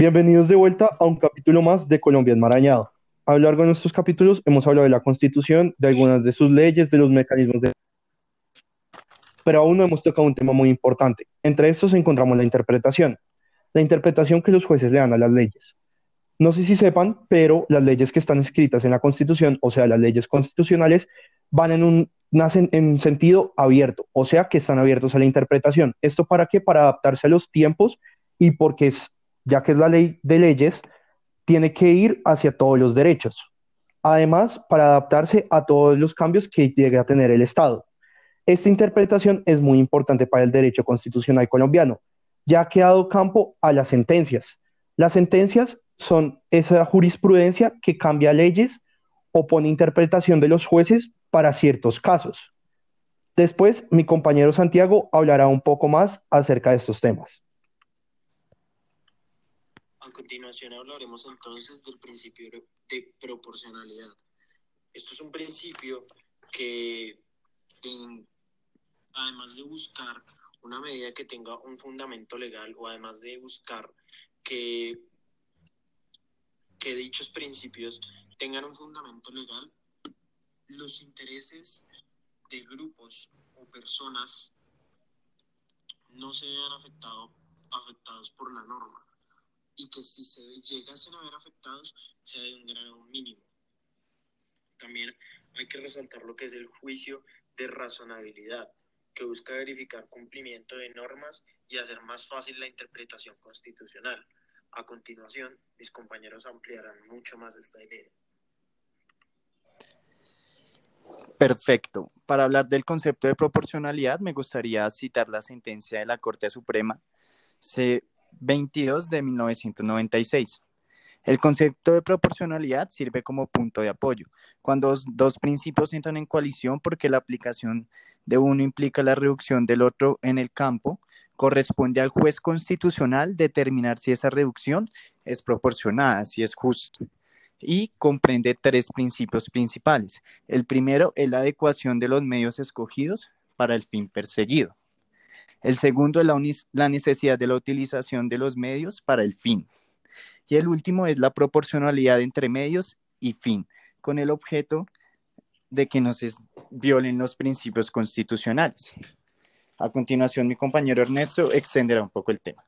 Bienvenidos de vuelta a un capítulo más de Colombia Enmarañado. A lo largo de nuestros capítulos hemos hablado de la Constitución, de algunas de sus leyes, de los mecanismos de... Pero aún no hemos tocado un tema muy importante. Entre estos encontramos la interpretación. La interpretación que los jueces le dan a las leyes. No sé si sepan, pero las leyes que están escritas en la Constitución, o sea, las leyes constitucionales, van en un, nacen en sentido abierto, o sea, que están abiertos a la interpretación. ¿Esto para qué? Para adaptarse a los tiempos y porque es, ya que es la ley de leyes, tiene que ir hacia todos los derechos. Además, para adaptarse a todos los cambios que llegue a tener el Estado. Esta interpretación es muy importante para el derecho constitucional colombiano, ya que ha dado campo a las sentencias. Las sentencias son esa jurisprudencia que cambia leyes o pone interpretación de los jueces para ciertos casos. Después, mi compañero Santiago hablará un poco más acerca de estos temas. A continuación hablaremos entonces del principio de proporcionalidad. Esto es un principio que, además de buscar una medida que tenga un fundamento legal o además de buscar que, que dichos principios tengan un fundamento legal, los intereses de grupos o personas no se vean afectado, afectados por la norma y que si se llegasen a ver afectados sea de un grado mínimo. También hay que resaltar lo que es el juicio de razonabilidad, que busca verificar cumplimiento de normas y hacer más fácil la interpretación constitucional. A continuación, mis compañeros ampliarán mucho más esta idea. Perfecto. Para hablar del concepto de proporcionalidad, me gustaría citar la sentencia de la Corte Suprema C22 de 1996. El concepto de proporcionalidad sirve como punto de apoyo. Cuando dos, principios entran en coalición porque la aplicación de uno implica la reducción del otro en el campo, corresponde al juez constitucional determinar si esa reducción es proporcionada, si es justa y comprende tres principios principales. El primero es la adecuación de los medios escogidos para el fin perseguido. El segundo es la, necesidad de la utilización de los medios para el fin. Y el último es la proporcionalidad entre medios y fin, con el objeto de que no se violen los principios constitucionales. A continuación, mi compañero Ernesto extenderá un poco el tema.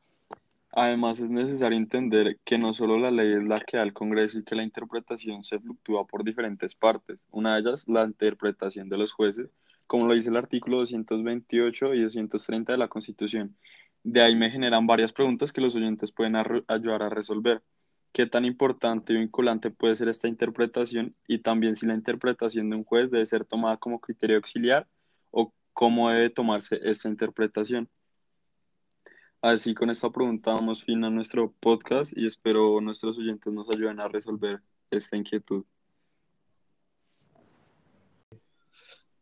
Además, es necesario entender que no solo la ley es la que da el Congreso y que la interpretación se fluctúa por diferentes partes. Una de ellas, la interpretación de los jueces, como lo dice el artículo 228 y 230 de la Constitución. De ahí me generan varias preguntas que los oyentes pueden ayudar a resolver. ¿Qué tan importante y vinculante puede ser esta interpretación? Y también si la interpretación de un juez debe ser tomada como criterio auxiliar o cómo debe tomarse esta interpretación. Así con esta pregunta damos fin a nuestro podcast y espero nuestros oyentes nos ayuden a resolver esta inquietud.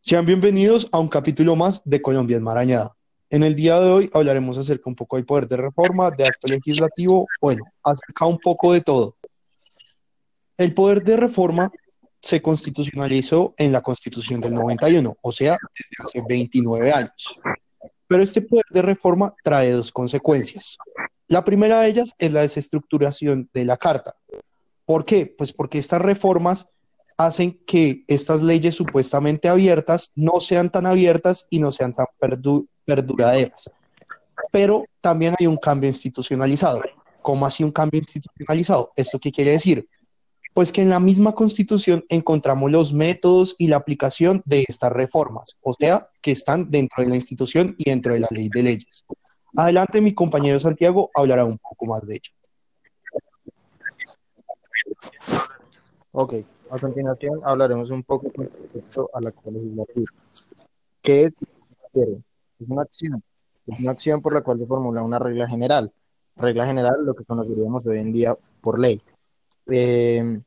Sean bienvenidos a un capítulo más de Colombia Enmarañada. En el día de hoy hablaremos acerca un poco del poder de reforma, de acto legislativo, bueno, acerca un poco de todo. El poder de reforma se constitucionalizó en la Constitución del 91, o sea, desde hace 29 años. Pero este poder de reforma trae dos consecuencias. La primera de ellas es la desestructuración de la Carta. ¿Por qué? Pues porque estas reformas hacen que estas leyes supuestamente abiertas no sean tan abiertas y no sean tan perduraderas. Pero también hay un cambio institucionalizado. ¿Cómo así un cambio institucionalizado? ¿Esto qué quiere decir? Pues que en la misma constitución encontramos los métodos y la aplicación de estas reformas, o sea, que están dentro de la institución y dentro de la ley de leyes. Adelante, mi compañero Santiago hablará un poco más de ello. Ok, a continuación hablaremos un poco con respecto a la legislativa. ¿Qué es? Es una acción. Es una acción por la cual se formula una regla general. Regla general, lo que conoceríamos hoy en día por ley. Eh,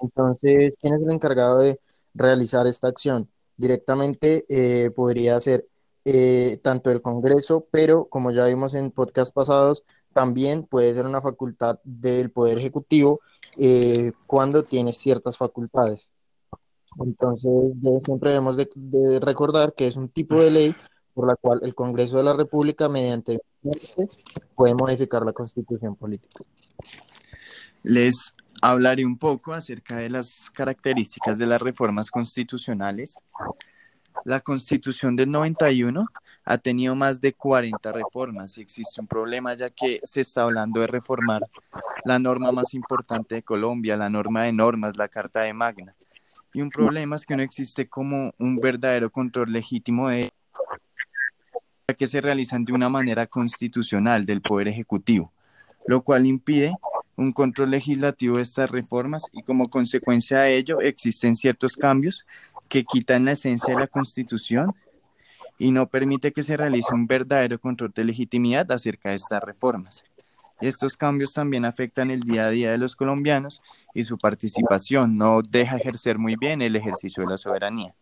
entonces, ¿quién es el encargado de realizar esta acción? Directamente eh, podría ser eh, tanto el Congreso, pero como ya vimos en podcast pasados, también puede ser una facultad del Poder Ejecutivo cuando tiene ciertas facultades. Entonces, siempre debemos de, recordar que es un tipo de ley por la cual el Congreso de la República, mediante puede modificar la constitución política. Les hablaré un poco acerca de las características de las reformas constitucionales. La constitución del 91 ha tenido más de 40 reformas y existe un problema ya que se está hablando de reformar la norma más importante de Colombia, la norma de normas, la Carta de Magna. Y un problema es que no existe como un verdadero control legítimo de que se realizan de una manera constitucional del Poder Ejecutivo, lo cual impide un control legislativo de estas reformas y como consecuencia de ello existen ciertos cambios que quitan la esencia de la Constitución y no permite que se realice un verdadero control de legitimidad acerca de estas reformas. Estos cambios también afectan el día a día de los colombianos y su participación no deja ejercer muy bien el ejercicio de la soberanía.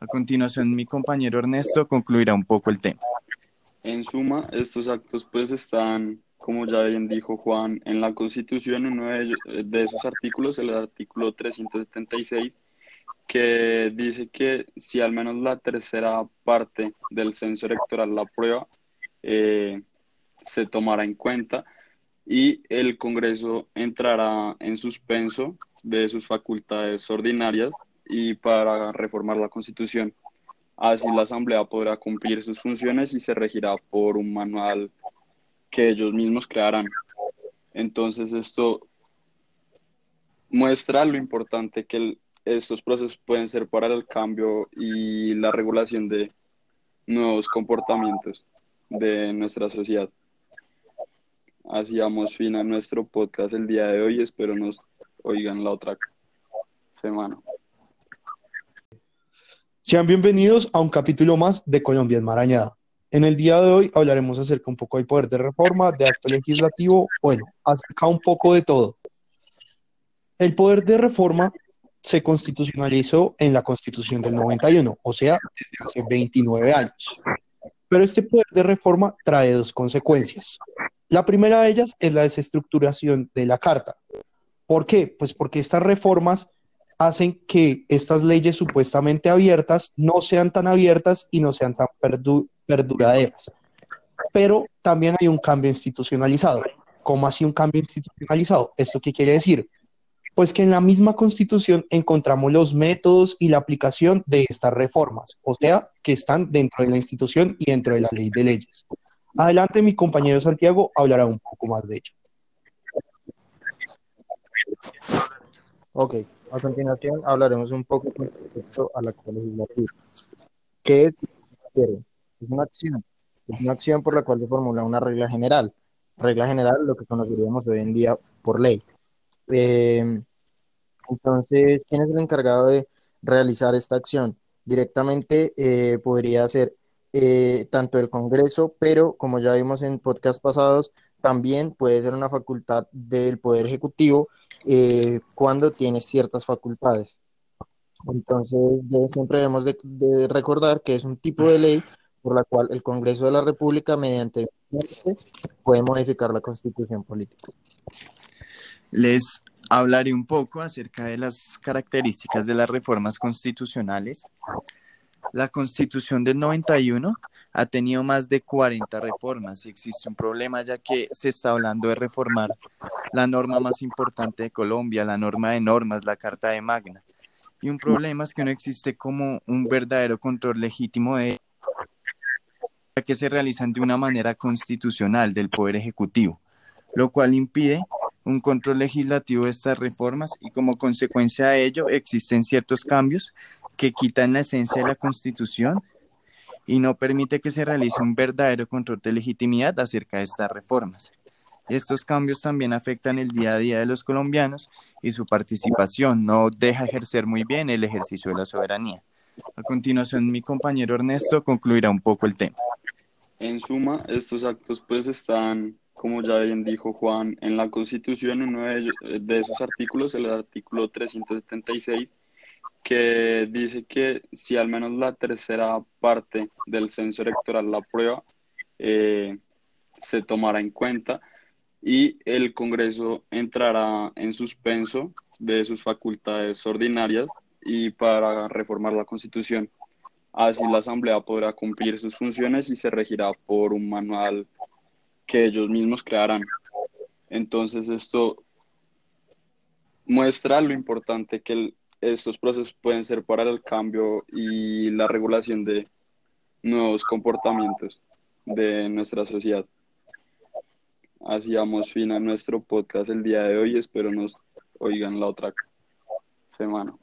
A continuación, mi compañero Ernesto concluirá un poco el tema. En suma, estos actos pues están, como ya bien dijo Juan, en la Constitución, uno de, de esos artículos, el artículo 376, que dice que si al menos la tercera parte del censo electoral la aprueba, eh, se tomará en cuenta y el Congreso entrará en suspenso de sus facultades ordinarias y para reformar la Constitución. Así la Asamblea podrá cumplir sus funciones y se regirá por un manual que ellos mismos crearán. Entonces esto muestra lo importante que el, estos procesos pueden ser para el cambio y la regulación de nuevos comportamientos de nuestra sociedad. Así damos fin a nuestro podcast el día de hoy. Espero nos oigan la otra semana. Sean bienvenidos a un capítulo más de Colombia Enmarañada. En el día de hoy hablaremos acerca un poco del poder de reforma, de acto legislativo, bueno, acerca un poco de todo. El poder de reforma se constitucionalizó en la Constitución del 91, o sea, desde hace 29 años. Pero este poder de reforma trae dos consecuencias. La primera de ellas es la desestructuración de la Carta. ¿Por qué? Pues porque estas reformas hacen que estas leyes supuestamente abiertas no sean tan abiertas y no sean tan perduraderas. Pero también hay un cambio institucionalizado. ¿Cómo así un cambio institucionalizado? ¿Esto qué quiere decir? Pues que en la misma constitución encontramos los métodos y la aplicación de estas reformas, o sea, que están dentro de la institución y dentro de la ley de leyes. Adelante, mi compañero Santiago hablará un poco más de ello. Ok, a continuación hablaremos un poco con respecto a la legislativa. ¿Qué es? Es una acción. Es una acción por la cual se formula una regla general. Regla general, lo que conoceríamos hoy en día por ley. Eh, entonces, ¿quién es el encargado de realizar esta acción? Directamente eh, podría ser eh, tanto el Congreso, pero como ya vimos en podcast pasados, también puede ser una facultad del Poder Ejecutivo cuando tiene ciertas facultades. Entonces, siempre debemos de, recordar que es un tipo de ley por la cual el Congreso de la República, mediante puede modificar la constitución política. Les hablaré un poco acerca de las características de las reformas constitucionales. La Constitución del 91 ha tenido más de 40 reformas y existe un problema ya que se está hablando de reformar la norma más importante de Colombia, la norma de normas, la Carta de Magna. Y un problema es que no existe como un verdadero control legítimo de que se realizan de una manera constitucional del Poder Ejecutivo, lo cual impide un control legislativo de estas reformas y como consecuencia de ello existen ciertos cambios que quitan la esencia de la Constitución y no permite que se realice un verdadero control de legitimidad acerca de estas reformas. Estos cambios también afectan el día a día de los colombianos y su participación no deja ejercer muy bien el ejercicio de la soberanía. A continuación, mi compañero Ernesto concluirá un poco el tema. En suma, estos actos pues están como ya bien dijo Juan, en la Constitución, uno de, esos artículos, el artículo 376, que dice que si al menos la tercera parte del censo electoral la aprueba, eh, se tomará en cuenta y el Congreso entrará en suspenso de sus facultades ordinarias y para reformar la Constitución. Así la Asamblea podrá cumplir sus funciones y se regirá por un manual que ellos mismos crearán. Entonces esto muestra lo importante que estos procesos pueden ser para el cambio y la regulación de nuevos comportamientos de nuestra sociedad. Así damos fin a nuestro podcast el día de hoy. Espero nos oigan la otra semana.